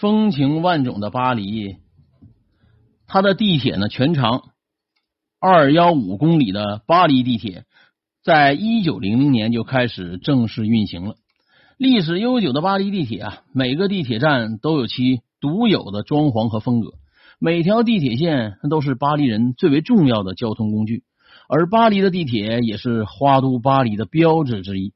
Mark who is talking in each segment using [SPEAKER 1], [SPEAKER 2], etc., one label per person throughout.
[SPEAKER 1] 风情万种的巴黎，它的地铁呢全长二幺五公里的巴黎地铁，在一九零零年就开始正式运行了。历史悠久的巴黎地铁啊，每个地铁站都有其独有的装潢和风格，每条地铁线都是巴黎人最为重要的交通工具，而巴黎的地铁也是花都巴黎的标志之一。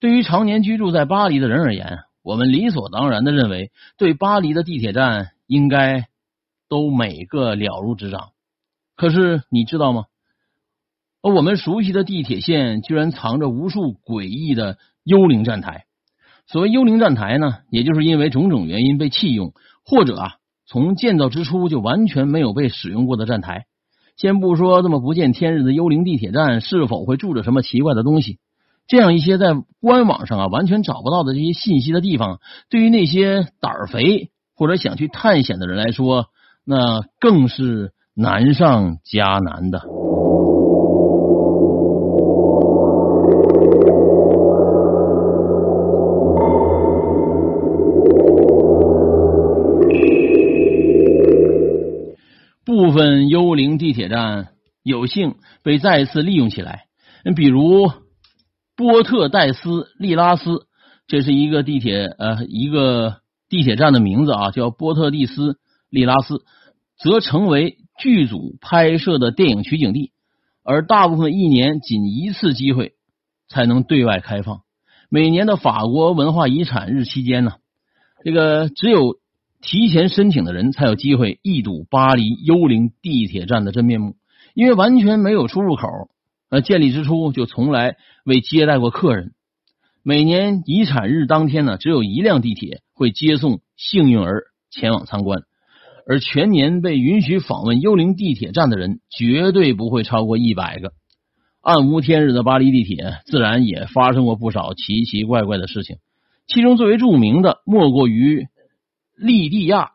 [SPEAKER 1] 对于常年居住在巴黎的人而言，我们理所当然的认为，对巴黎的地铁站应该都每个了如指掌。可是你知道吗？而我们熟悉的地铁线居然藏着无数诡异的幽灵站台。所谓幽灵站台呢，也就是因为种种原因被弃用，或者啊，从建造之初就完全没有被使用过的站台。先不说这么不见天日的幽灵地铁站是否会住着什么奇怪的东西，这样一些在官网上啊完全找不到的这些信息的地方，对于那些胆儿肥或者想去探险的人来说，那更是难上加难的。部分幽灵地铁站有幸被再次利用起来，比如波特戴斯利拉斯，这是一个地铁呃一个地铁站的名字啊，叫波特蒂斯利拉斯，则成为剧组拍摄的电影取景地，而大部分一年仅一次机会才能对外开放。每年的法国文化遗产日期间呢，这个只有。提前申请的人才有机会一睹巴黎幽灵地铁站的真面目，因为完全没有出入口，那，建立之初就从来未接待过客人。每年遗产日当天呢，只有一辆地铁会接送幸运儿前往参观，而全年被允许访问幽灵地铁站的人绝对不会超过一百个。暗无天日的巴黎地铁，自然也发生过不少奇奇怪怪的事情，其中最为著名的莫过于。利蒂亚，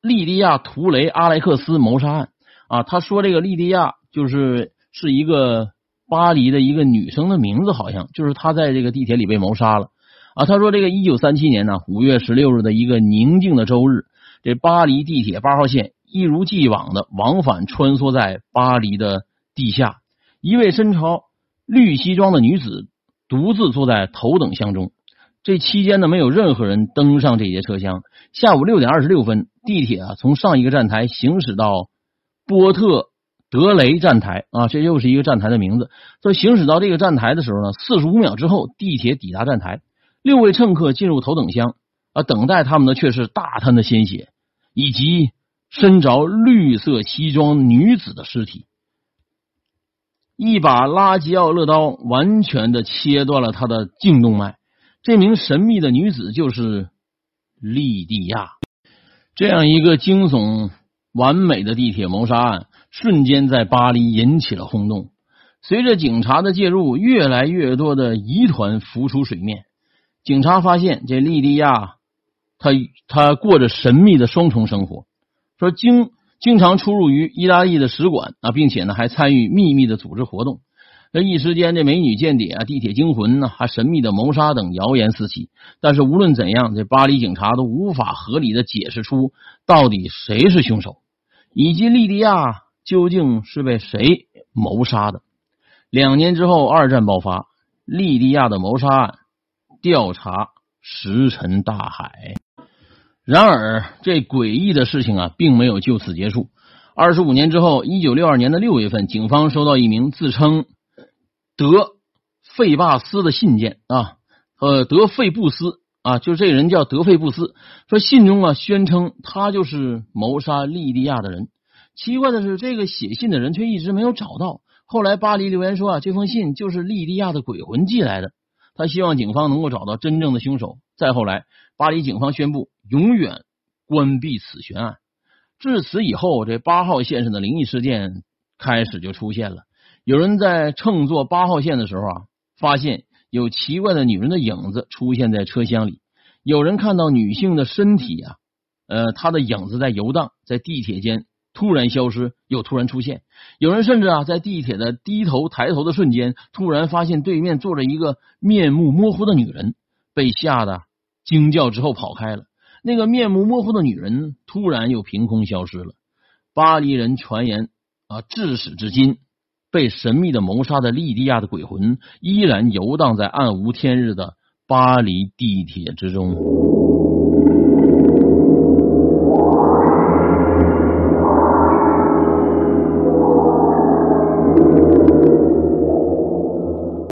[SPEAKER 1] 利蒂亚·图雷阿莱克斯谋杀案啊，他说这个利蒂亚就是是一个巴黎的一个女生的名字，好像就是她在这个地铁里被谋杀了啊。他说这个一九三七年呢五月十六日的一个宁静的周日，这巴黎地铁八号线一如既往的往返穿梭在巴黎的地下，一位身着绿西装的女子独自坐在头等箱中。这期间呢，没有任何人登上这节车厢。下午六点二十六分，地铁啊从上一个站台行驶到波特德雷站台啊，这又是一个站台的名字。在行驶到这个站台的时候呢，四十五秒之后，地铁抵达站台，六位乘客进入头等舱啊，等待他们的却是大滩的鲜血以及身着绿色西装女子的尸体。一把拉吉奥勒刀完全的切断了他的颈动脉。这名神秘的女子就是莉蒂亚。这样一个惊悚完美的地铁谋杀案，瞬间在巴黎引起了轰动。随着警察的介入，越来越多的疑团浮出水面。警察发现，这莉蒂亚她她过着神秘的双重生活，说经经常出入于意大利的使馆啊，并且呢还参与秘密的组织活动。这一时间，这美女间谍啊、地铁惊魂呢，还神秘的谋杀等谣言四起。但是无论怎样，这巴黎警察都无法合理的解释出到底谁是凶手，以及莉迪亚究竟是被谁谋杀的。两年之后，二战爆发，利迪亚的谋杀案调查石沉大海。然而，这诡异的事情啊，并没有就此结束。二十五年之后，一九六二年的六月份，警方收到一名自称。德费巴斯的信件啊，呃，德费布斯啊，就这人叫德费布斯。说信中啊，宣称他就是谋杀利迪亚的人。奇怪的是，这个写信的人却一直没有找到。后来巴黎留言说啊，这封信就是莉迪亚的鬼魂寄来的。他希望警方能够找到真正的凶手。再后来，巴黎警方宣布永远关闭此悬案。至此以后，这八号线上的灵异事件开始就出现了。有人在乘坐八号线的时候啊，发现有奇怪的女人的影子出现在车厢里。有人看到女性的身体啊，呃，她的影子在游荡，在地铁间突然消失，又突然出现。有人甚至啊，在地铁的低头抬头的瞬间，突然发现对面坐着一个面目模糊的女人，被吓得惊叫之后跑开了。那个面目模糊的女人突然又凭空消失了。巴黎人传言啊，至始至今，被神秘的谋杀的莉迪亚的鬼魂依然游荡在暗无天日的巴黎地铁之中。